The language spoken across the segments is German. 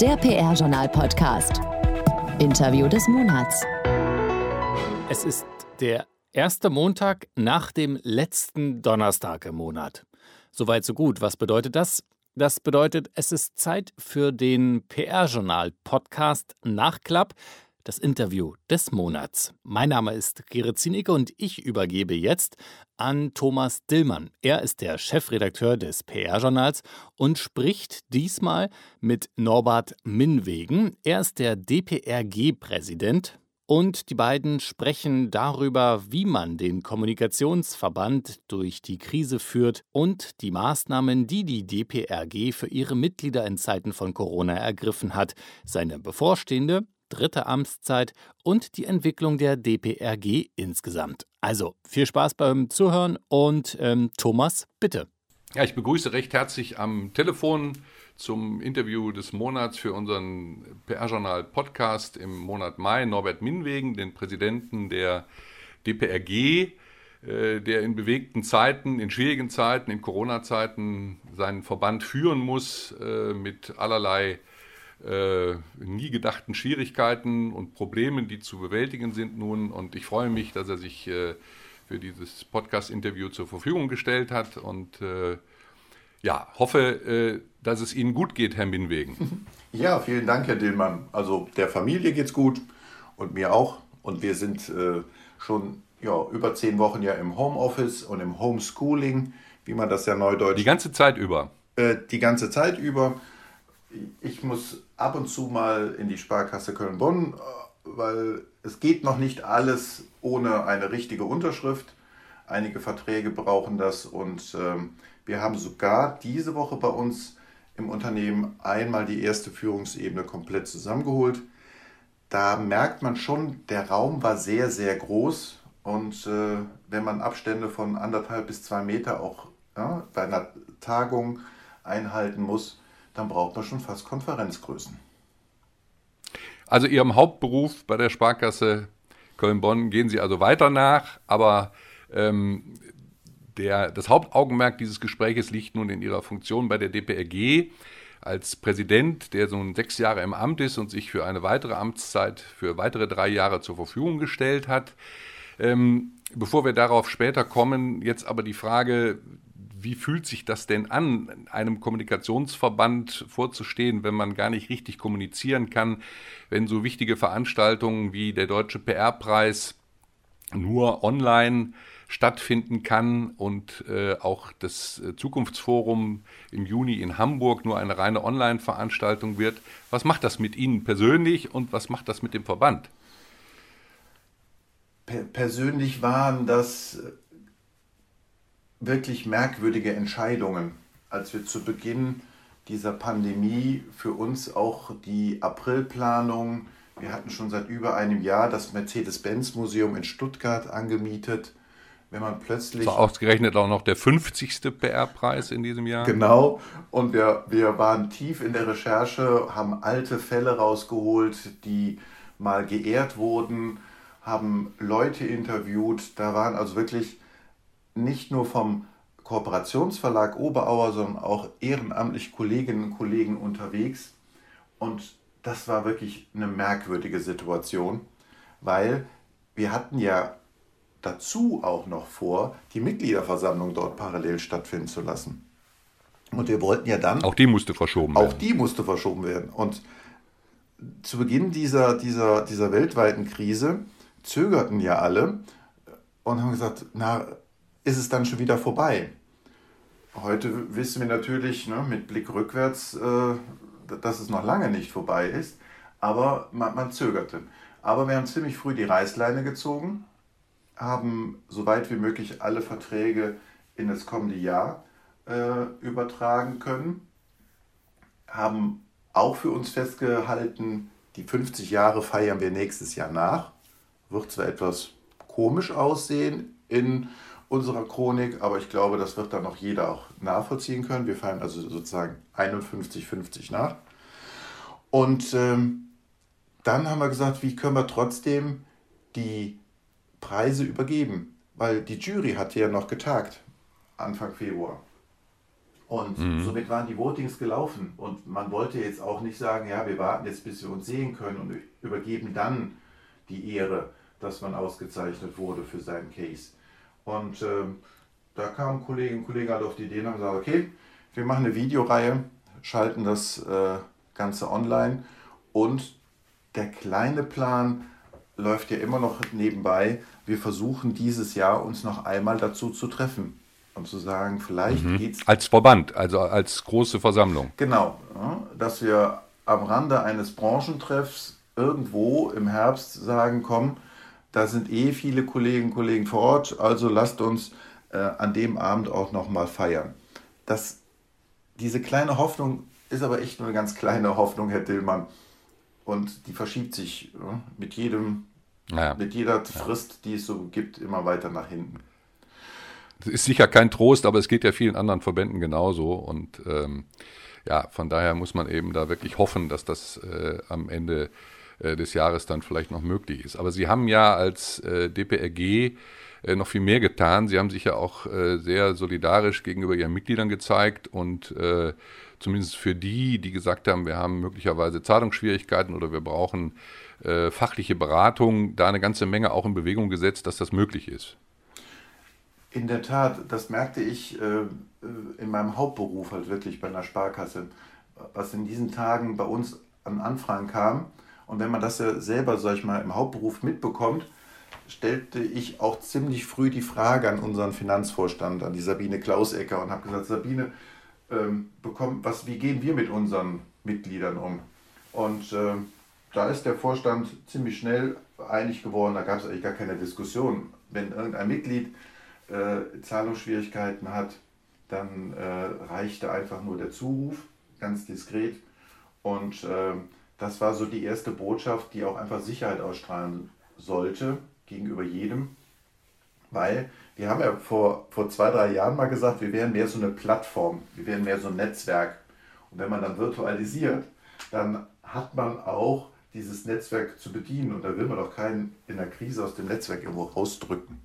Der PR-Journal-Podcast. Interview des Monats. Es ist der erste Montag nach dem letzten Donnerstag im Monat. Soweit, so gut. Was bedeutet das? Das bedeutet, es ist Zeit für den PR-Journal-Podcast Nachklapp das Interview des Monats. Mein Name ist Gerrit Zienicke und ich übergebe jetzt an Thomas Dillmann. Er ist der Chefredakteur des PR-Journals und spricht diesmal mit Norbert Minwegen. Er ist der DPRG-Präsident. Und die beiden sprechen darüber, wie man den Kommunikationsverband durch die Krise führt und die Maßnahmen, die die DPRG für ihre Mitglieder in Zeiten von Corona ergriffen hat, seine bevorstehende dritte Amtszeit und die Entwicklung der DPRG insgesamt. Also viel Spaß beim Zuhören und ähm, Thomas, bitte. Ja, ich begrüße recht herzlich am Telefon zum Interview des Monats für unseren PR-Journal Podcast im Monat Mai Norbert Minwegen, den Präsidenten der DPRG, äh, der in bewegten Zeiten, in schwierigen Zeiten, in Corona-Zeiten seinen Verband führen muss äh, mit allerlei äh, nie gedachten Schwierigkeiten und Problemen, die zu bewältigen sind nun. Und ich freue mich, dass er sich äh, für dieses Podcast-Interview zur Verfügung gestellt hat und äh, ja, hoffe, äh, dass es Ihnen gut geht, Herr Minwegen. Ja, vielen Dank, Herr Dillmann. Also der Familie geht's gut und mir auch. Und wir sind äh, schon ja, über zehn Wochen ja im Homeoffice und im Homeschooling, wie man das ja neudeutsch. Die ganze Zeit über. Die ganze Zeit über ich muss ab und zu mal in die Sparkasse Köln-Bonn, weil es geht noch nicht alles ohne eine richtige Unterschrift. Einige Verträge brauchen das und ähm, wir haben sogar diese Woche bei uns im Unternehmen einmal die erste Führungsebene komplett zusammengeholt. Da merkt man schon, der Raum war sehr, sehr groß und äh, wenn man Abstände von anderthalb bis zwei Meter auch ja, bei einer Tagung einhalten muss, dann braucht man schon fast Konferenzgrößen. Also Ihrem Hauptberuf bei der Sparkasse Köln-Bonn gehen Sie also weiter nach, aber ähm, der, das Hauptaugenmerk dieses Gespräches liegt nun in Ihrer Funktion bei der DPRG als Präsident, der nun sechs Jahre im Amt ist und sich für eine weitere Amtszeit für weitere drei Jahre zur Verfügung gestellt hat. Ähm, bevor wir darauf später kommen, jetzt aber die Frage, wie fühlt sich das denn an, einem Kommunikationsverband vorzustehen, wenn man gar nicht richtig kommunizieren kann, wenn so wichtige Veranstaltungen wie der Deutsche PR-Preis nur online stattfinden kann und äh, auch das äh, Zukunftsforum im Juni in Hamburg nur eine reine Online-Veranstaltung wird. Was macht das mit Ihnen persönlich und was macht das mit dem Verband? persönlich waren das wirklich merkwürdige Entscheidungen, als wir zu Beginn dieser Pandemie für uns auch die Aprilplanung, wir hatten schon seit über einem Jahr das Mercedes-Benz-Museum in Stuttgart angemietet. Wenn man plötzlich. War ausgerechnet auch noch der 50. PR-Preis in diesem Jahr. Genau. Und wir, wir waren tief in der Recherche, haben alte Fälle rausgeholt, die mal geehrt wurden, haben Leute interviewt. Da waren also wirklich nicht nur vom Kooperationsverlag Oberauer, sondern auch ehrenamtlich Kolleginnen und Kollegen unterwegs. Und das war wirklich eine merkwürdige Situation, weil wir hatten ja dazu auch noch vor, die Mitgliederversammlung dort parallel stattfinden zu lassen. Und wir wollten ja dann. Auch die musste verschoben werden. Auch die musste verschoben werden. Und zu Beginn dieser, dieser, dieser weltweiten Krise zögerten ja alle und haben gesagt, na, ist es dann schon wieder vorbei. Heute wissen wir natürlich ne, mit Blick rückwärts, äh, dass es noch lange nicht vorbei ist, aber man, man zögerte. Aber wir haben ziemlich früh die Reißleine gezogen, haben so weit wie möglich alle Verträge in das kommende Jahr äh, übertragen können, haben auch für uns festgehalten, die 50 Jahre feiern wir nächstes Jahr nach. Wird zwar etwas komisch aussehen in unserer Chronik, aber ich glaube, das wird dann noch jeder auch nachvollziehen können. Wir fallen also sozusagen 51-50 nach. Und ähm, dann haben wir gesagt, wie können wir trotzdem die Preise übergeben? Weil die Jury hatte ja noch getagt, Anfang Februar. Und mhm. somit waren die Votings gelaufen. Und man wollte jetzt auch nicht sagen, ja, wir warten jetzt, bis wir uns sehen können und übergeben dann die Ehre, dass man ausgezeichnet wurde für seinen Case. Und äh, da kamen Kolleginnen und Kollegen halt auf die Idee und haben gesagt, okay, wir machen eine Videoreihe, schalten das äh, Ganze online und der kleine Plan läuft ja immer noch nebenbei. Wir versuchen dieses Jahr uns noch einmal dazu zu treffen und zu sagen, vielleicht mhm. geht's. Als Verband, also als große Versammlung. Genau, dass wir am Rande eines Branchentreffs irgendwo im Herbst sagen, komm, da sind eh viele Kolleginnen und Kollegen vor Ort, also lasst uns äh, an dem Abend auch nochmal feiern. Das, diese kleine Hoffnung ist aber echt nur eine ganz kleine Hoffnung, Herr Dillmann. Und die verschiebt sich ja, mit jedem, ja. mit jeder Frist, die es so gibt, immer weiter nach hinten. Das ist sicher kein Trost, aber es geht ja vielen anderen Verbänden genauso. Und ähm, ja, von daher muss man eben da wirklich hoffen, dass das äh, am Ende des Jahres dann vielleicht noch möglich ist. Aber Sie haben ja als äh, DPRG äh, noch viel mehr getan. Sie haben sich ja auch äh, sehr solidarisch gegenüber Ihren Mitgliedern gezeigt und äh, zumindest für die, die gesagt haben, wir haben möglicherweise Zahlungsschwierigkeiten oder wir brauchen äh, fachliche Beratung, da eine ganze Menge auch in Bewegung gesetzt, dass das möglich ist. In der Tat, das merkte ich äh, in meinem Hauptberuf halt wirklich bei einer Sparkasse, was in diesen Tagen bei uns an Anfragen kam. Und wenn man das ja selber, sag ich mal, im Hauptberuf mitbekommt, stellte ich auch ziemlich früh die Frage an unseren Finanzvorstand, an die Sabine Klausecker und habe gesagt, Sabine, ähm, bekommt, was, wie gehen wir mit unseren Mitgliedern um? Und äh, da ist der Vorstand ziemlich schnell einig geworden, da gab es eigentlich gar keine Diskussion. Wenn irgendein Mitglied äh, Zahlungsschwierigkeiten hat, dann äh, reichte einfach nur der Zuruf, ganz diskret. Und äh, das war so die erste Botschaft, die auch einfach Sicherheit ausstrahlen sollte gegenüber jedem, weil wir haben ja vor, vor zwei, drei Jahren mal gesagt, wir wären mehr so eine Plattform, wir wären mehr so ein Netzwerk. Und wenn man dann virtualisiert, dann hat man auch dieses Netzwerk zu bedienen und da will man doch keinen in der Krise aus dem Netzwerk irgendwo rausdrücken.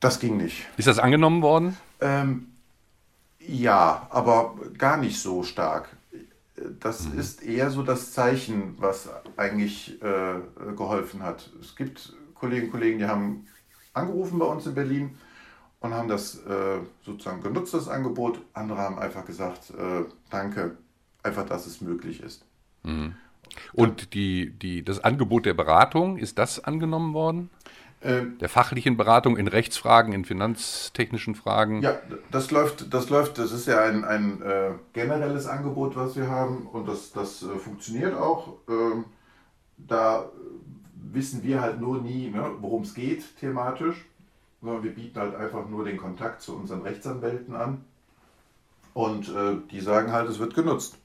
Das ging nicht. Ist das angenommen worden? Ähm, ja, aber gar nicht so stark. Das mhm. ist eher so das Zeichen, was eigentlich äh, geholfen hat. Es gibt Kolleginnen und Kollegen, die haben angerufen bei uns in Berlin und haben das äh, sozusagen genutzt, das Angebot. Andere haben einfach gesagt, äh, danke, einfach, dass es möglich ist. Mhm. Und die, die, das Angebot der Beratung, ist das angenommen worden? Ähm, der fachlichen Beratung in Rechtsfragen, in finanztechnischen Fragen? Ja, das läuft, das läuft, das ist ja ein, ein äh, generelles Angebot, was wir haben und das, das äh, funktioniert auch. Ähm, da wissen wir halt nur nie, ne, worum es geht thematisch, sondern wir bieten halt einfach nur den Kontakt zu unseren Rechtsanwälten an und äh, die sagen halt, es wird genutzt.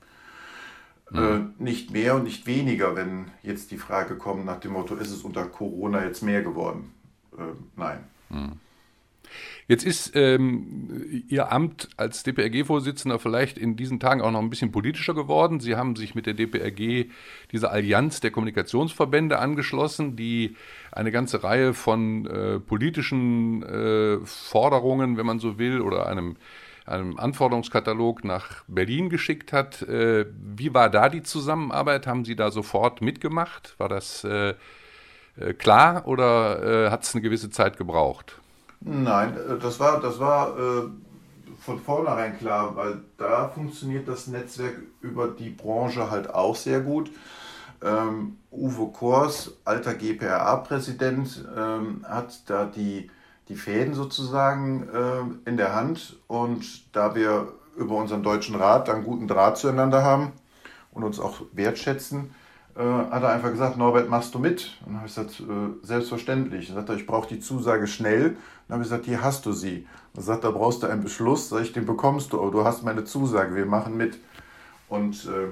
Mhm. Äh, nicht mehr und nicht weniger, wenn jetzt die Frage kommt nach dem Motto, ist es unter Corona jetzt mehr geworden? Äh, nein. Mhm. Jetzt ist ähm, Ihr Amt als DPRG-Vorsitzender vielleicht in diesen Tagen auch noch ein bisschen politischer geworden. Sie haben sich mit der DPRG dieser Allianz der Kommunikationsverbände angeschlossen, die eine ganze Reihe von äh, politischen äh, Forderungen, wenn man so will, oder einem einem Anforderungskatalog nach Berlin geschickt hat. Äh, wie war da die Zusammenarbeit? Haben Sie da sofort mitgemacht? War das äh, äh klar oder äh, hat es eine gewisse Zeit gebraucht? Nein, äh, das war, das war von vornherein klar, weil da funktioniert das Netzwerk über die Branche halt auch sehr gut. Ähm, Uwe Kors, alter GPRA-Präsident, ähm, hat da die die Fäden sozusagen äh, in der Hand. Und da wir über unseren deutschen Rat dann guten Draht zueinander haben und uns auch wertschätzen, äh, hat er einfach gesagt, Norbert, machst du mit? Und dann habe ich gesagt, äh, selbstverständlich. Dann sagt er, ich brauche die Zusage schnell. Dann habe ich gesagt, hier hast du sie. Dann sagt er, brauchst du einen Beschluss? Sag ich, den bekommst du, aber du hast meine Zusage, wir machen mit. Und äh,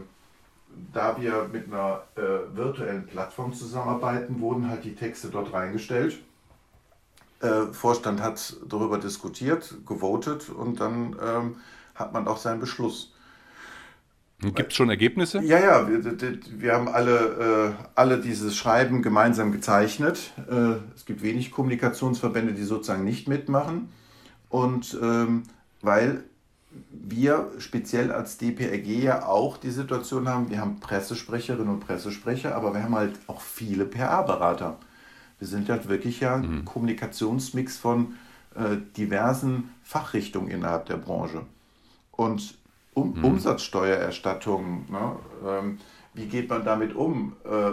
da wir mit einer äh, virtuellen Plattform zusammenarbeiten, wurden halt die Texte dort reingestellt äh, Vorstand hat darüber diskutiert, gewotet und dann ähm, hat man auch seinen Beschluss. Gibt es schon Ergebnisse? Ja, ja, wir, wir haben alle, äh, alle dieses Schreiben gemeinsam gezeichnet. Äh, es gibt wenig Kommunikationsverbände, die sozusagen nicht mitmachen. Und ähm, weil wir speziell als DPRG ja auch die Situation haben, wir haben Pressesprecherinnen und Pressesprecher, aber wir haben halt auch viele PA-Berater. Wir sind halt wirklich ja ein mhm. Kommunikationsmix von äh, diversen Fachrichtungen innerhalb der Branche. Und um, mhm. Umsatzsteuererstattung, ne, ähm, wie geht man damit um? Äh,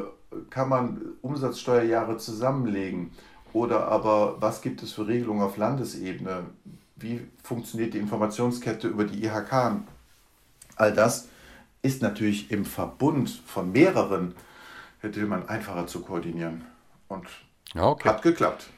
kann man Umsatzsteuerjahre zusammenlegen? Oder aber was gibt es für Regelungen auf Landesebene? Wie funktioniert die Informationskette über die IHK? All das ist natürlich im Verbund von mehreren, hätte man einfacher zu koordinieren. Und ja, okay. hat geklappt.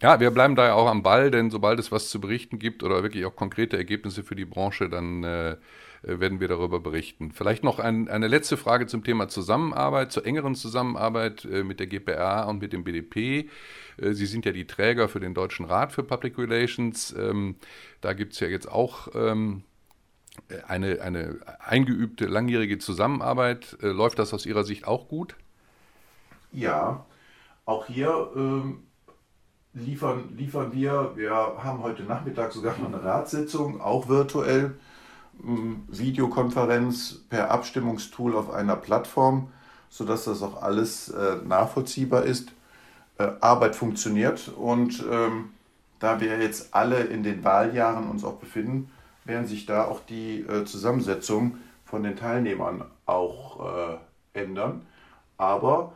Ja, wir bleiben da ja auch am Ball, denn sobald es was zu berichten gibt oder wirklich auch konkrete Ergebnisse für die Branche, dann äh, werden wir darüber berichten. Vielleicht noch ein, eine letzte Frage zum Thema Zusammenarbeit, zur engeren Zusammenarbeit äh, mit der GPA und mit dem BDP. Äh, Sie sind ja die Träger für den Deutschen Rat für Public Relations. Ähm, da gibt es ja jetzt auch ähm, eine, eine eingeübte, langjährige Zusammenarbeit. Äh, läuft das aus Ihrer Sicht auch gut? Ja, auch hier ähm, liefern, liefern wir, wir haben heute Nachmittag sogar noch eine Ratssitzung, auch virtuell, ähm, Videokonferenz per Abstimmungstool auf einer Plattform, sodass das auch alles äh, nachvollziehbar ist. Äh, Arbeit funktioniert und ähm, da wir jetzt alle in den Wahljahren uns auch befinden, werden sich da auch die äh, Zusammensetzung von den Teilnehmern auch äh, ändern. Aber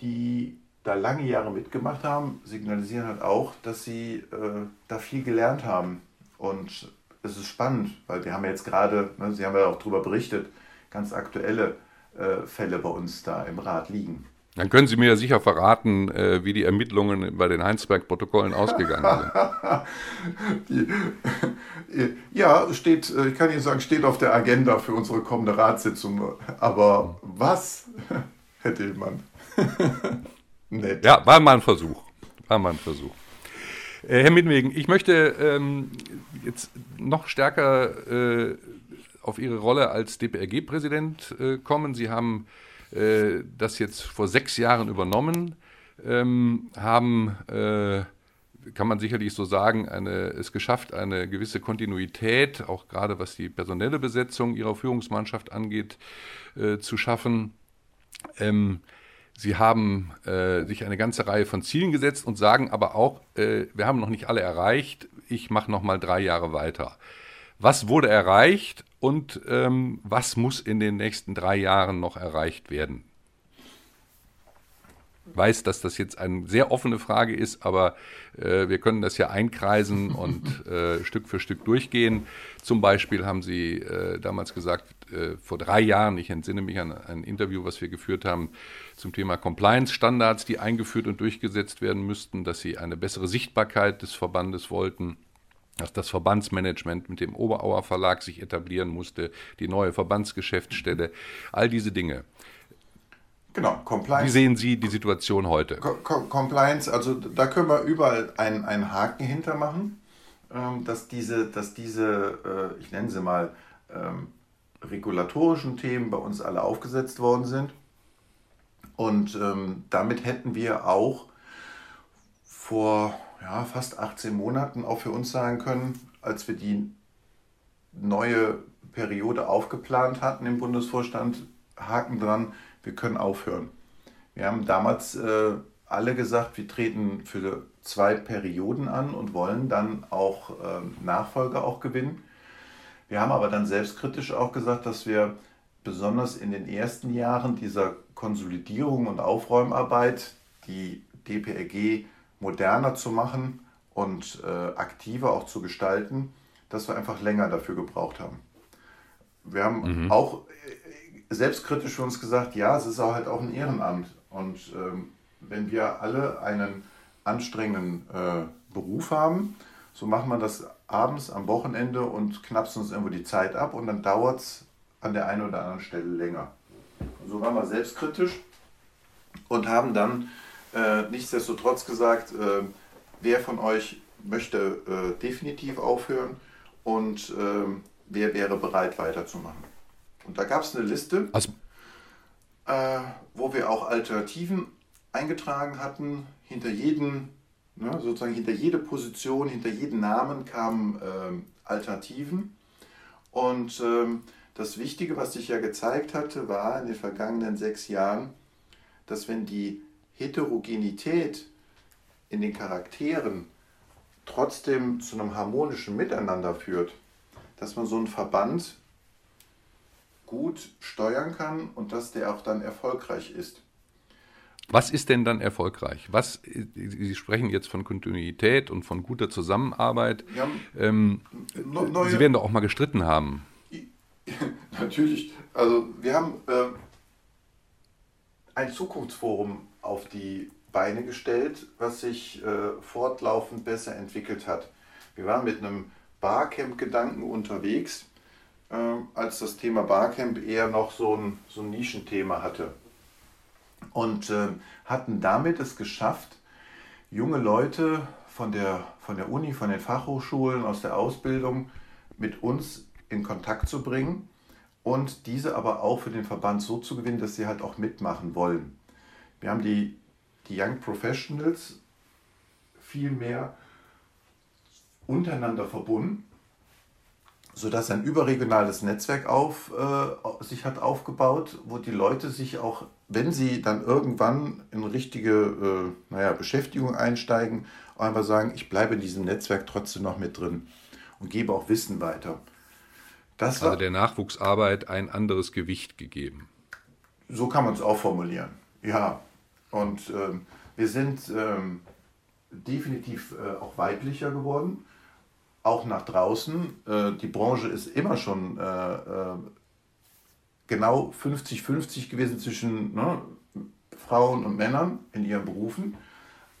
die da lange Jahre mitgemacht haben, signalisieren halt auch, dass sie äh, da viel gelernt haben. Und es ist spannend, weil wir haben jetzt gerade, ne, Sie haben ja auch darüber berichtet, ganz aktuelle äh, Fälle bei uns da im Rat liegen. Dann können Sie mir ja sicher verraten, äh, wie die Ermittlungen bei den Heinsberg-Protokollen ausgegangen sind. die, ja, steht, äh, ich kann Ihnen sagen, steht auf der Agenda für unsere kommende Ratssitzung. Aber was, Herr Dillmann? Nett. Ja, war mal ein Versuch. War mal ein Versuch. Äh, Herr Mittenwegen, ich möchte ähm, jetzt noch stärker äh, auf Ihre Rolle als DPRG-Präsident äh, kommen. Sie haben äh, das jetzt vor sechs Jahren übernommen, ähm, haben, äh, kann man sicherlich so sagen, eine, es geschafft, eine gewisse Kontinuität, auch gerade was die personelle Besetzung Ihrer Führungsmannschaft angeht, äh, zu schaffen. Ähm, Sie haben äh, sich eine ganze Reihe von Zielen gesetzt und sagen aber auch, äh, wir haben noch nicht alle erreicht, ich mache noch mal drei Jahre weiter. Was wurde erreicht und ähm, was muss in den nächsten drei Jahren noch erreicht werden? weiß, dass das jetzt eine sehr offene Frage ist, aber äh, wir können das ja einkreisen und äh, Stück für Stück durchgehen. Zum Beispiel haben Sie äh, damals gesagt, äh, vor drei Jahren, ich entsinne mich an ein Interview, was wir geführt haben zum Thema Compliance-Standards, die eingeführt und durchgesetzt werden müssten, dass Sie eine bessere Sichtbarkeit des Verbandes wollten dass das Verbandsmanagement mit dem Oberauer Verlag sich etablieren musste, die neue Verbandsgeschäftsstelle, all diese Dinge. Genau, Compliance. Wie sehen Sie die Situation heute? Co Co Compliance, also da können wir überall einen, einen Haken hintermachen, ähm, dass diese, dass diese äh, ich nenne sie mal, ähm, regulatorischen Themen bei uns alle aufgesetzt worden sind. Und ähm, damit hätten wir auch vor ja, fast 18 Monaten auch für uns sagen können, als wir die neue Periode aufgeplant hatten im Bundesvorstand, Haken dran, wir können aufhören. Wir haben damals äh, alle gesagt, wir treten für zwei Perioden an und wollen dann auch äh, Nachfolger auch gewinnen. Wir haben aber dann selbstkritisch auch gesagt, dass wir besonders in den ersten Jahren dieser Konsolidierung und Aufräumarbeit die DPRG moderner zu machen und äh, aktiver auch zu gestalten, dass wir einfach länger dafür gebraucht haben. Wir haben mhm. auch selbstkritisch für uns gesagt, ja, es ist auch halt auch ein Ehrenamt. Und ähm, wenn wir alle einen anstrengenden äh, Beruf haben, so macht man das abends am Wochenende und knappst uns irgendwo die Zeit ab und dann dauert es an der einen oder anderen Stelle länger. Und so waren wir selbstkritisch und haben dann äh, nichtsdestotrotz gesagt, äh, wer von euch möchte äh, definitiv aufhören und ähm, wer wäre bereit weiterzumachen. Und da gab es eine Liste, also, äh, wo wir auch Alternativen eingetragen hatten. Hinter jedem, ne, sozusagen hinter jede Position, hinter jeden Namen kamen äh, Alternativen. Und ähm, das Wichtige, was sich ja gezeigt hatte, war in den vergangenen sechs Jahren, dass wenn die Heterogenität in den Charakteren trotzdem zu einem harmonischen Miteinander führt, dass man so einen Verband gut steuern kann und dass der auch dann erfolgreich ist. Was ist denn dann erfolgreich? Was, Sie sprechen jetzt von Kontinuität und von guter Zusammenarbeit. Ähm, Sie werden doch auch mal gestritten haben. Natürlich. Also wir haben äh, ein Zukunftsforum auf die Beine gestellt, was sich äh, fortlaufend besser entwickelt hat. Wir waren mit einem Barcamp-Gedanken unterwegs, äh, als das Thema Barcamp eher noch so ein, so ein Nischenthema hatte. Und äh, hatten damit es geschafft, junge Leute von der, von der Uni, von den Fachhochschulen, aus der Ausbildung mit uns in Kontakt zu bringen und diese aber auch für den Verband so zu gewinnen, dass sie halt auch mitmachen wollen. Wir haben die, die Young Professionals viel mehr untereinander verbunden, sodass ein überregionales Netzwerk auf, äh, sich hat aufgebaut, wo die Leute sich auch, wenn sie dann irgendwann in richtige äh, naja, Beschäftigung einsteigen, einfach sagen, ich bleibe in diesem Netzwerk trotzdem noch mit drin und gebe auch Wissen weiter. Das also der Nachwuchsarbeit ein anderes Gewicht gegeben. So kann man es auch formulieren. Ja, und ähm, wir sind ähm, definitiv äh, auch weiblicher geworden, auch nach draußen. Äh, die Branche ist immer schon äh, äh genau 50-50 gewesen zwischen ne, Frauen und Männern in ihren Berufen.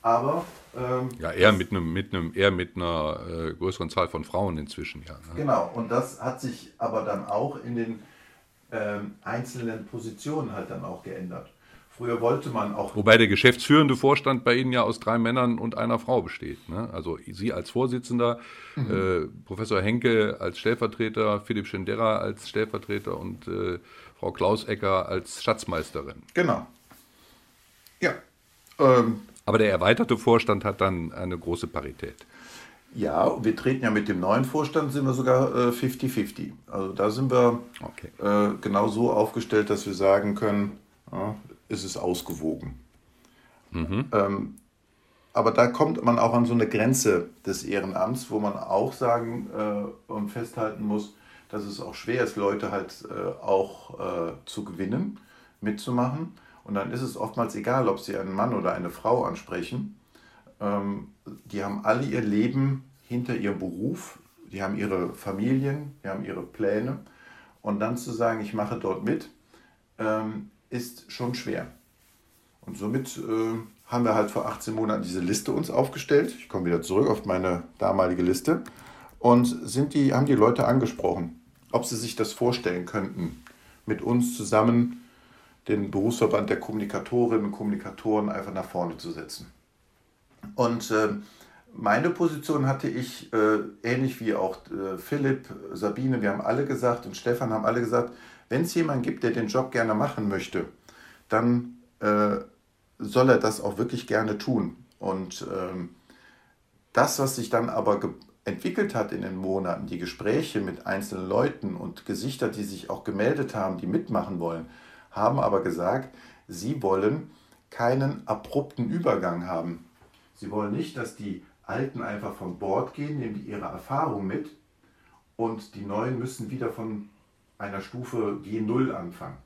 Aber ähm, ja, eher mit einem, mit einem, eher mit einer äh, größeren Zahl von Frauen inzwischen, ja. Ne? Genau, und das hat sich aber dann auch in den ähm, einzelnen Positionen halt dann auch geändert. Früher wollte man auch. Wobei der geschäftsführende Vorstand bei Ihnen ja aus drei Männern und einer Frau besteht. Ne? Also Sie als Vorsitzender, mhm. äh, Professor Henke als Stellvertreter, Philipp Schendera als Stellvertreter und äh, Frau Klausecker als Schatzmeisterin. Genau. Ja. Ähm, aber der erweiterte Vorstand hat dann eine große Parität. Ja, wir treten ja mit dem neuen Vorstand, sind wir sogar 50-50. Äh, also da sind wir okay. äh, genau so aufgestellt, dass wir sagen können, ja, ist es ausgewogen. Mhm. Ähm, aber da kommt man auch an so eine Grenze des Ehrenamts, wo man auch sagen äh, und festhalten muss, dass es auch schwer ist, Leute halt äh, auch äh, zu gewinnen, mitzumachen. Und dann ist es oftmals egal, ob sie einen Mann oder eine Frau ansprechen. Ähm, die haben alle ihr Leben hinter ihrem Beruf, die haben ihre Familien, die haben ihre Pläne. Und dann zu sagen, ich mache dort mit, ähm, ist schon schwer. Und somit äh, haben wir halt vor 18 Monaten diese Liste uns aufgestellt. Ich komme wieder zurück auf meine damalige Liste. Und sind die, haben die Leute angesprochen, ob sie sich das vorstellen könnten, mit uns zusammen den Berufsverband der Kommunikatorinnen und Kommunikatoren einfach nach vorne zu setzen. Und äh, meine Position hatte ich äh, ähnlich wie auch äh, Philipp, Sabine, wir haben alle gesagt und Stefan haben alle gesagt, wenn es jemanden gibt, der den Job gerne machen möchte, dann äh, soll er das auch wirklich gerne tun. Und ähm, das, was sich dann aber entwickelt hat in den Monaten, die Gespräche mit einzelnen Leuten und Gesichter, die sich auch gemeldet haben, die mitmachen wollen, haben aber gesagt, sie wollen keinen abrupten Übergang haben. Sie wollen nicht, dass die Alten einfach von Bord gehen, nehmen die ihre Erfahrung mit und die Neuen müssen wieder von einer Stufe G0 anfangen.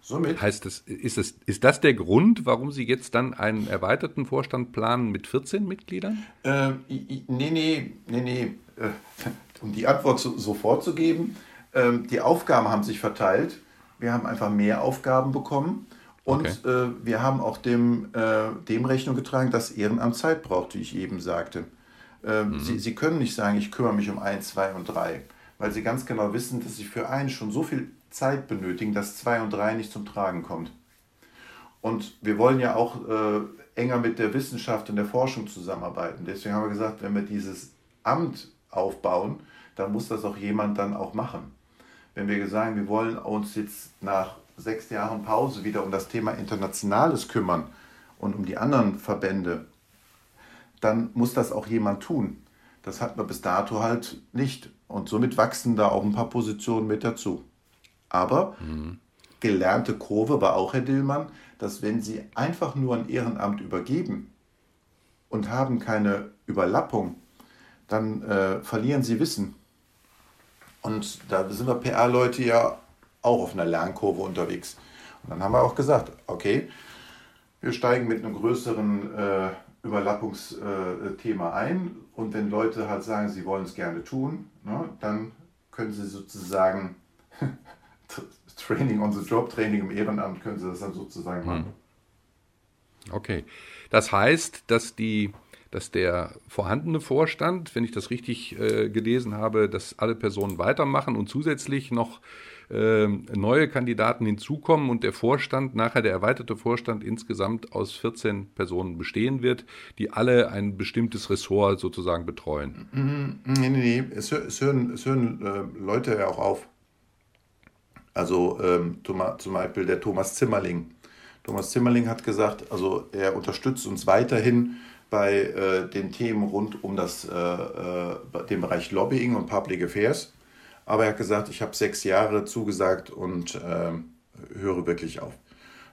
Somit heißt das, ist, es, ist das der Grund, warum Sie jetzt dann einen erweiterten Vorstand planen mit 14 Mitgliedern? Äh, nee, nee, nee, nee. Äh, um die Antwort so, sofort zu geben, äh, die Aufgaben haben sich verteilt wir haben einfach mehr Aufgaben bekommen und okay. äh, wir haben auch dem, äh, dem Rechnung getragen, dass Ehrenamt Zeit braucht, wie ich eben sagte. Äh, mhm. Sie, Sie können nicht sagen, ich kümmere mich um eins, zwei und drei, weil Sie ganz genau wissen, dass Sie für einen schon so viel Zeit benötigen, dass zwei und drei nicht zum Tragen kommt. Und wir wollen ja auch äh, enger mit der Wissenschaft und der Forschung zusammenarbeiten. Deswegen haben wir gesagt, wenn wir dieses Amt aufbauen, dann muss das auch jemand dann auch machen wenn wir sagen, wir wollen uns jetzt nach sechs Jahren Pause wieder um das Thema Internationales kümmern und um die anderen Verbände, dann muss das auch jemand tun. Das hat man bis dato halt nicht. Und somit wachsen da auch ein paar Positionen mit dazu. Aber mhm. gelernte Kurve war auch Herr Dillmann, dass wenn Sie einfach nur ein Ehrenamt übergeben und haben keine Überlappung, dann äh, verlieren Sie Wissen. Und da sind wir PR-Leute ja auch auf einer Lernkurve unterwegs. Und dann haben wir auch gesagt, okay, wir steigen mit einem größeren äh, Überlappungsthema äh, ein und wenn Leute halt sagen, sie wollen es gerne tun, ne, dann können sie sozusagen Training on the Job, Training im Ehrenamt, können sie das dann sozusagen machen. Hm. Okay. Das heißt, dass die dass der vorhandene Vorstand, wenn ich das richtig äh, gelesen habe, dass alle Personen weitermachen und zusätzlich noch neue Kandidaten hinzukommen und der Vorstand, nachher der erweiterte Vorstand insgesamt aus 14 Personen bestehen wird, die alle ein bestimmtes Ressort sozusagen betreuen. Mhm. Nee, nee, nee. Es, es hören, es hören äh, Leute ja auch auf. Also ähm, zum Beispiel der Thomas Zimmerling. Thomas Zimmerling hat gesagt, also er unterstützt uns weiterhin bei äh, den Themen rund um das, äh, äh, den Bereich Lobbying und Public Affairs. Aber er hat gesagt, ich habe sechs Jahre zugesagt und ähm, höre wirklich auf.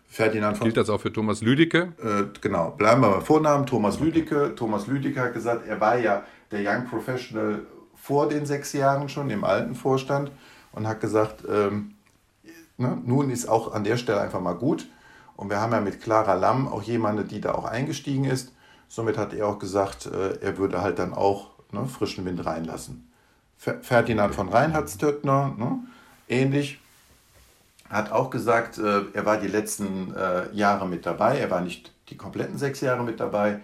Ferdinand von. Gilt das auch für Thomas Lüdecke? Äh, genau, bleiben wir beim Vornamen. Thomas Lüdecke. Thomas Lüdecke hat gesagt, er war ja der Young Professional vor den sechs Jahren schon im alten Vorstand und hat gesagt, ähm, ne, nun ist auch an der Stelle einfach mal gut. Und wir haben ja mit Clara Lamm auch jemanden, die da auch eingestiegen ist. Somit hat er auch gesagt, äh, er würde halt dann auch ne, frischen Wind reinlassen. Ferdinand von Reinhardstöttner, ne, ähnlich, hat auch gesagt, äh, er war die letzten äh, Jahre mit dabei. Er war nicht die kompletten sechs Jahre mit dabei,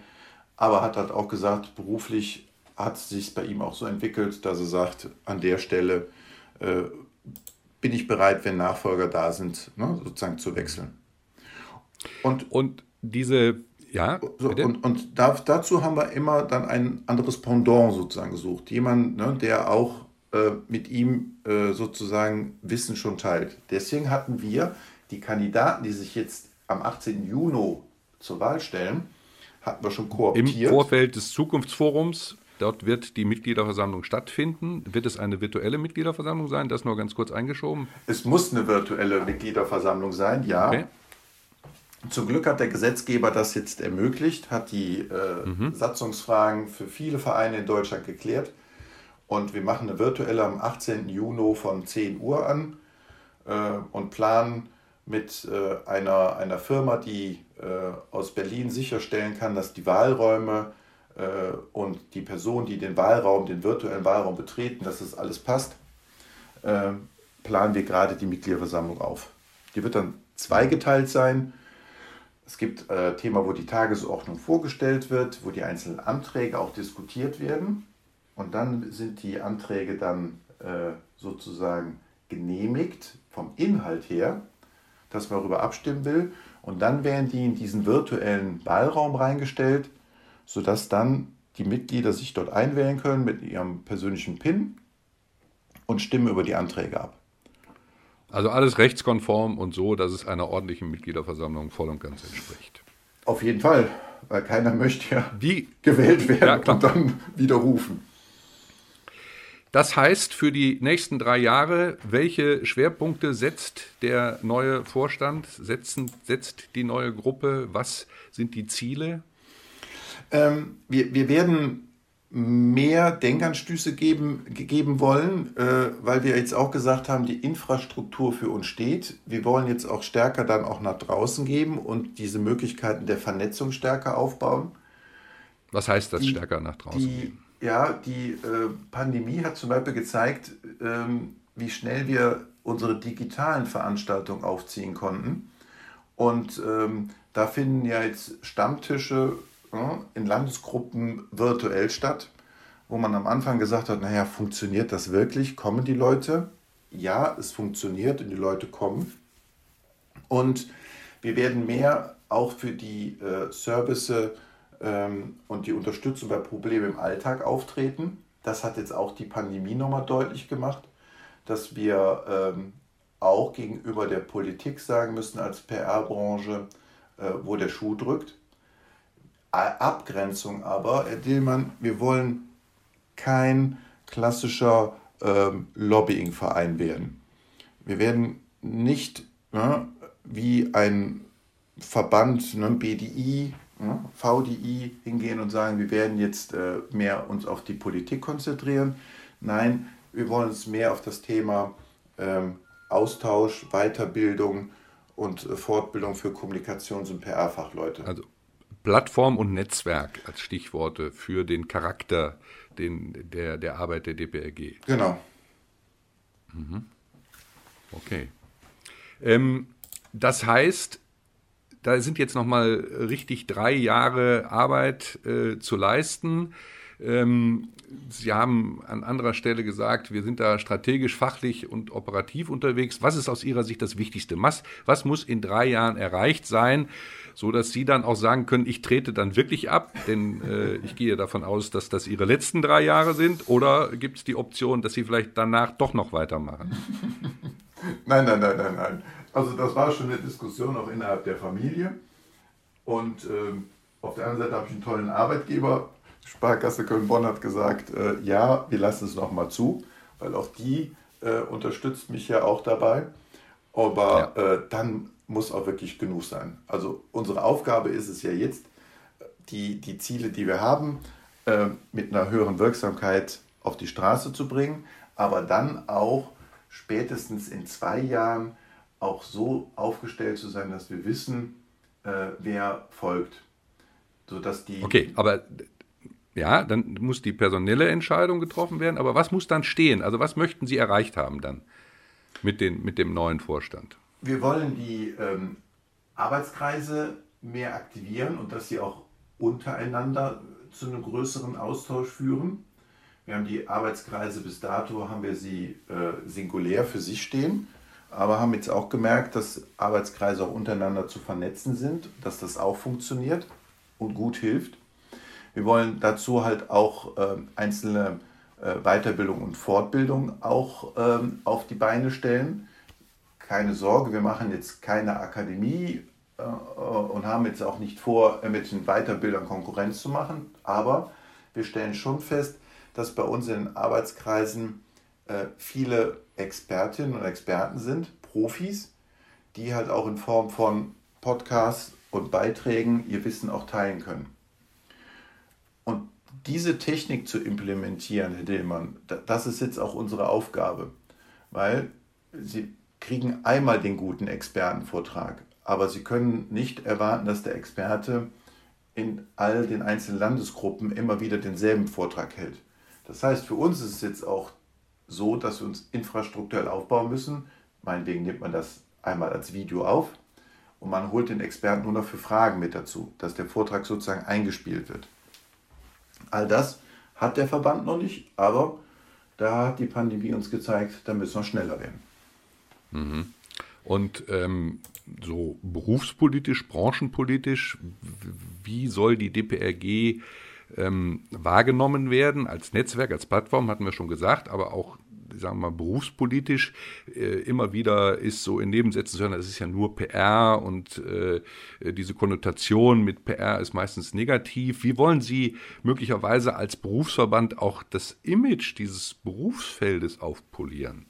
aber hat halt auch gesagt, beruflich hat es sich bei ihm auch so entwickelt, dass er sagt, an der Stelle äh, bin ich bereit, wenn Nachfolger da sind, ne, sozusagen zu wechseln. Und, und diese ja, so, und, und da, dazu haben wir immer dann ein anderes Pendant sozusagen gesucht. Jemand, ne, der auch äh, mit ihm äh, sozusagen Wissen schon teilt. Deswegen hatten wir die Kandidaten, die sich jetzt am 18. Juni zur Wahl stellen, hatten wir schon kooptiert. Im Vorfeld des Zukunftsforums Dort wird die Mitgliederversammlung stattfinden. Wird es eine virtuelle Mitgliederversammlung sein? Das nur ganz kurz eingeschoben. Es muss eine virtuelle Mitgliederversammlung sein, ja. Okay. Zum Glück hat der Gesetzgeber das jetzt ermöglicht, hat die äh, mhm. Satzungsfragen für viele Vereine in Deutschland geklärt. Und wir machen eine virtuelle am 18. Juni von 10 Uhr an äh, und planen mit äh, einer, einer Firma, die äh, aus Berlin sicherstellen kann, dass die Wahlräume äh, und die Personen, die den Wahlraum, den virtuellen Wahlraum betreten, dass das alles passt, äh, planen wir gerade die Mitgliederversammlung auf. Die wird dann zweigeteilt sein es gibt äh, Thema, wo die Tagesordnung vorgestellt wird, wo die einzelnen Anträge auch diskutiert werden. Und dann sind die Anträge dann äh, sozusagen genehmigt vom Inhalt her, dass man darüber abstimmen will. Und dann werden die in diesen virtuellen Wahlraum reingestellt, sodass dann die Mitglieder sich dort einwählen können mit ihrem persönlichen PIN und stimmen über die Anträge ab. Also alles rechtskonform und so, dass es einer ordentlichen Mitgliederversammlung voll und ganz entspricht. Auf jeden Fall, weil keiner möchte ja Wie? gewählt werden ja, und dann widerrufen. Das heißt für die nächsten drei Jahre, welche Schwerpunkte setzt der neue Vorstand, setzen, setzt die neue Gruppe, was sind die Ziele? Ähm, wir, wir werden mehr Denkanstöße geben, geben wollen, äh, weil wir jetzt auch gesagt haben, die Infrastruktur für uns steht. Wir wollen jetzt auch stärker dann auch nach draußen geben und diese Möglichkeiten der Vernetzung stärker aufbauen. Was heißt das die, stärker nach draußen die, geben? Ja, die äh, Pandemie hat zum Beispiel gezeigt, ähm, wie schnell wir unsere digitalen Veranstaltungen aufziehen konnten. Und ähm, da finden ja jetzt Stammtische in Landesgruppen virtuell statt, wo man am Anfang gesagt hat, naja, funktioniert das wirklich? Kommen die Leute? Ja, es funktioniert und die Leute kommen. Und wir werden mehr auch für die äh, Service ähm, und die Unterstützung bei Problemen im Alltag auftreten. Das hat jetzt auch die Pandemie nochmal deutlich gemacht, dass wir ähm, auch gegenüber der Politik sagen müssen als PR-Branche, äh, wo der Schuh drückt. Abgrenzung aber, Herr Dillmann, wir wollen kein klassischer ähm, Lobbyingverein werden. Wir werden nicht ne, wie ein Verband, ne, BDI, ne, VDI hingehen und sagen, wir werden jetzt äh, mehr uns auf die Politik konzentrieren. Nein, wir wollen uns mehr auf das Thema ähm, Austausch, Weiterbildung und äh, Fortbildung für Kommunikations- und PR-Fachleute. Also Plattform und Netzwerk als Stichworte für den Charakter den, der, der Arbeit der DPRG. Genau. Mhm. Okay. Ähm, das heißt, da sind jetzt nochmal richtig drei Jahre Arbeit äh, zu leisten. Ähm, Sie haben an anderer Stelle gesagt, wir sind da strategisch, fachlich und operativ unterwegs. Was ist aus Ihrer Sicht das Wichtigste? Was, was muss in drei Jahren erreicht sein, so dass Sie dann auch sagen können, ich trete dann wirklich ab? Denn äh, ich gehe davon aus, dass das Ihre letzten drei Jahre sind. Oder gibt es die Option, dass Sie vielleicht danach doch noch weitermachen? Nein, nein, nein, nein, nein. Also das war schon eine Diskussion auch innerhalb der Familie. Und ähm, auf der anderen Seite habe ich einen tollen Arbeitgeber. Sparkasse Köln-Bonn hat gesagt, äh, ja, wir lassen es nochmal zu, weil auch die äh, unterstützt mich ja auch dabei. Aber ja. äh, dann muss auch wirklich genug sein. Also unsere Aufgabe ist es ja jetzt, die, die Ziele, die wir haben, äh, mit einer höheren Wirksamkeit auf die Straße zu bringen, aber dann auch spätestens in zwei Jahren auch so aufgestellt zu sein, dass wir wissen, äh, wer folgt. Sodass die okay, aber ja, dann muss die personelle Entscheidung getroffen werden. Aber was muss dann stehen? Also was möchten Sie erreicht haben dann mit, den, mit dem neuen Vorstand? Wir wollen die ähm, Arbeitskreise mehr aktivieren und dass sie auch untereinander zu einem größeren Austausch führen. Wir haben die Arbeitskreise bis dato, haben wir sie äh, singulär für sich stehen aber haben jetzt auch gemerkt, dass Arbeitskreise auch untereinander zu vernetzen sind, dass das auch funktioniert und gut hilft. Wir wollen dazu halt auch äh, einzelne äh, Weiterbildung und Fortbildung auch ähm, auf die Beine stellen. Keine Sorge, wir machen jetzt keine Akademie äh, und haben jetzt auch nicht vor, mit den Weiterbildern Konkurrenz zu machen, aber wir stellen schon fest, dass bei uns in den Arbeitskreisen äh, viele Expertinnen und Experten sind, Profis, die halt auch in Form von Podcasts und Beiträgen ihr Wissen auch teilen können. Und diese Technik zu implementieren, Herr Dillmann, das ist jetzt auch unsere Aufgabe, weil Sie kriegen einmal den guten Expertenvortrag, aber Sie können nicht erwarten, dass der Experte in all den einzelnen Landesgruppen immer wieder denselben Vortrag hält. Das heißt, für uns ist es jetzt auch so, dass wir uns infrastrukturell aufbauen müssen. Meinetwegen nimmt man das einmal als Video auf und man holt den Experten nur noch für Fragen mit dazu, dass der Vortrag sozusagen eingespielt wird. All das hat der Verband noch nicht, aber da hat die Pandemie uns gezeigt, da müssen wir schneller werden. Mhm. Und ähm, so berufspolitisch, branchenpolitisch, wie soll die DPRG ähm, wahrgenommen werden als Netzwerk, als Plattform, hatten wir schon gesagt, aber auch sagen wir mal, berufspolitisch äh, immer wieder ist so in Nebensätzen zu hören, das ist ja nur PR und äh, diese Konnotation mit PR ist meistens negativ. Wie wollen Sie möglicherweise als Berufsverband auch das Image dieses Berufsfeldes aufpolieren?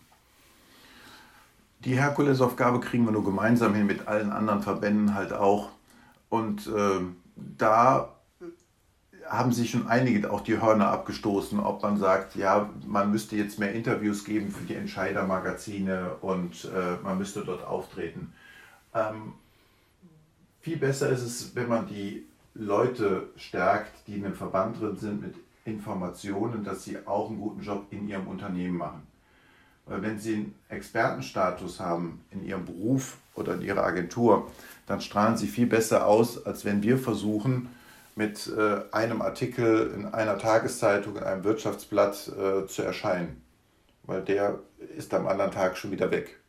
Die Herkulesaufgabe kriegen wir nur gemeinsam hin mit allen anderen Verbänden halt auch. Und äh, da haben sich schon einige auch die Hörner abgestoßen, ob man sagt, ja, man müsste jetzt mehr Interviews geben für die Entscheidermagazine und äh, man müsste dort auftreten. Ähm, viel besser ist es, wenn man die Leute stärkt, die in einem Verband drin sind, mit Informationen, dass sie auch einen guten Job in ihrem Unternehmen machen. Weil wenn sie einen Expertenstatus haben in ihrem Beruf oder in ihrer Agentur, dann strahlen sie viel besser aus, als wenn wir versuchen, mit äh, einem Artikel in einer Tageszeitung, in einem Wirtschaftsblatt äh, zu erscheinen. Weil der ist am anderen Tag schon wieder weg.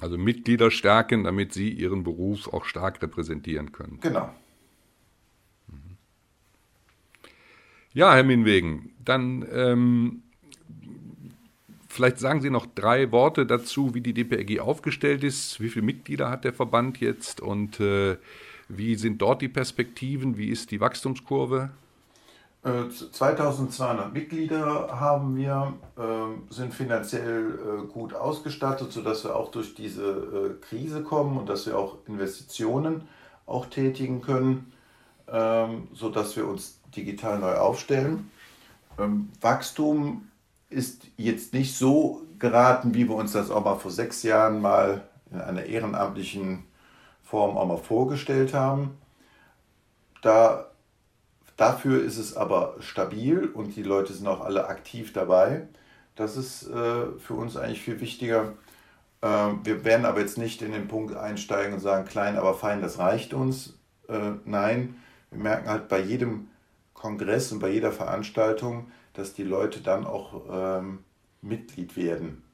Also Mitglieder stärken, damit sie ihren Beruf auch stark repräsentieren können. Genau. Mhm. Ja, Herr Minwegen, dann ähm, vielleicht sagen Sie noch drei Worte dazu, wie die DPRG aufgestellt ist. Wie viele Mitglieder hat der Verband jetzt und äh, wie sind dort die Perspektiven? Wie ist die Wachstumskurve? 2200 Mitglieder haben wir, äh, sind finanziell äh, gut ausgestattet, sodass wir auch durch diese äh, Krise kommen und dass wir auch Investitionen auch tätigen können, ähm, sodass wir uns digital neu aufstellen. Ähm, Wachstum ist jetzt nicht so geraten, wie wir uns das auch mal vor sechs Jahren mal in einer ehrenamtlichen Form auch mal vorgestellt haben. Da Dafür ist es aber stabil und die Leute sind auch alle aktiv dabei. Das ist äh, für uns eigentlich viel wichtiger. Äh, wir werden aber jetzt nicht in den Punkt einsteigen und sagen, klein, aber fein, das reicht uns. Äh, nein, wir merken halt bei jedem Kongress und bei jeder Veranstaltung, dass die Leute dann auch ähm, Mitglied werden.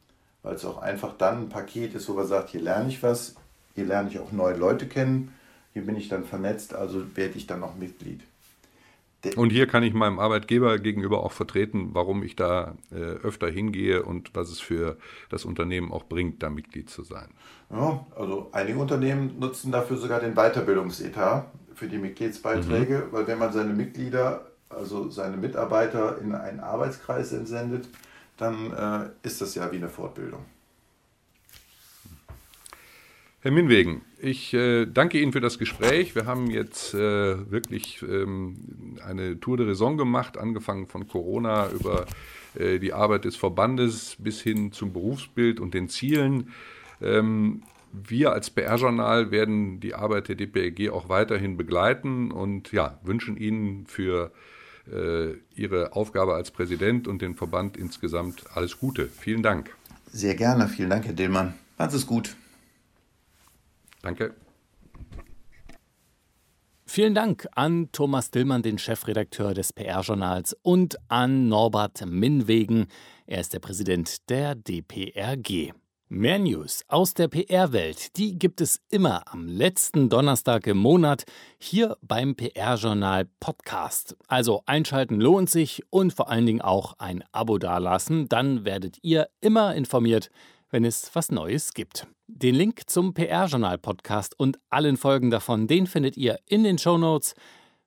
Weil es auch einfach dann ein Paket ist, wo man sagt, hier lerne ich was, hier lerne ich auch neue Leute kennen, hier bin ich dann vernetzt, also werde ich dann auch Mitglied. Und hier kann ich meinem Arbeitgeber gegenüber auch vertreten, warum ich da äh, öfter hingehe und was es für das Unternehmen auch bringt, da Mitglied zu sein. Ja, also einige Unternehmen nutzen dafür sogar den Weiterbildungsetat für die Mitgliedsbeiträge, mhm. weil wenn man seine Mitglieder, also seine Mitarbeiter in einen Arbeitskreis entsendet, dann äh, ist das ja wie eine Fortbildung. Herr Minwegen, ich äh, danke Ihnen für das Gespräch. Wir haben jetzt äh, wirklich ähm, eine Tour de Raison gemacht, angefangen von Corona über äh, die Arbeit des Verbandes bis hin zum Berufsbild und den Zielen. Ähm, wir als PR-Journal werden die Arbeit der DPRG auch weiterhin begleiten und ja, wünschen Ihnen für äh, Ihre Aufgabe als Präsident und den Verband insgesamt alles Gute. Vielen Dank. Sehr gerne. Vielen Dank, Herr Dillmann. Machen Sie es gut. Danke. Vielen Dank an Thomas Dillmann, den Chefredakteur des PR-Journals, und an Norbert Minwegen. Er ist der Präsident der DPRG. Mehr News aus der PR-Welt, die gibt es immer am letzten Donnerstag im Monat hier beim PR-Journal Podcast. Also einschalten lohnt sich und vor allen Dingen auch ein Abo dalassen, dann werdet ihr immer informiert, wenn es was Neues gibt. Den Link zum PR-Journal-Podcast und allen Folgen davon, den findet ihr in den Show Notes.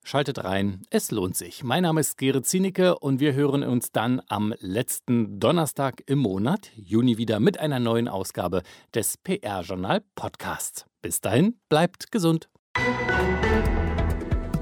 Schaltet rein, es lohnt sich. Mein Name ist Gerrit Zienicke und wir hören uns dann am letzten Donnerstag im Monat, Juni, wieder mit einer neuen Ausgabe des PR-Journal Podcasts. Bis dahin, bleibt gesund.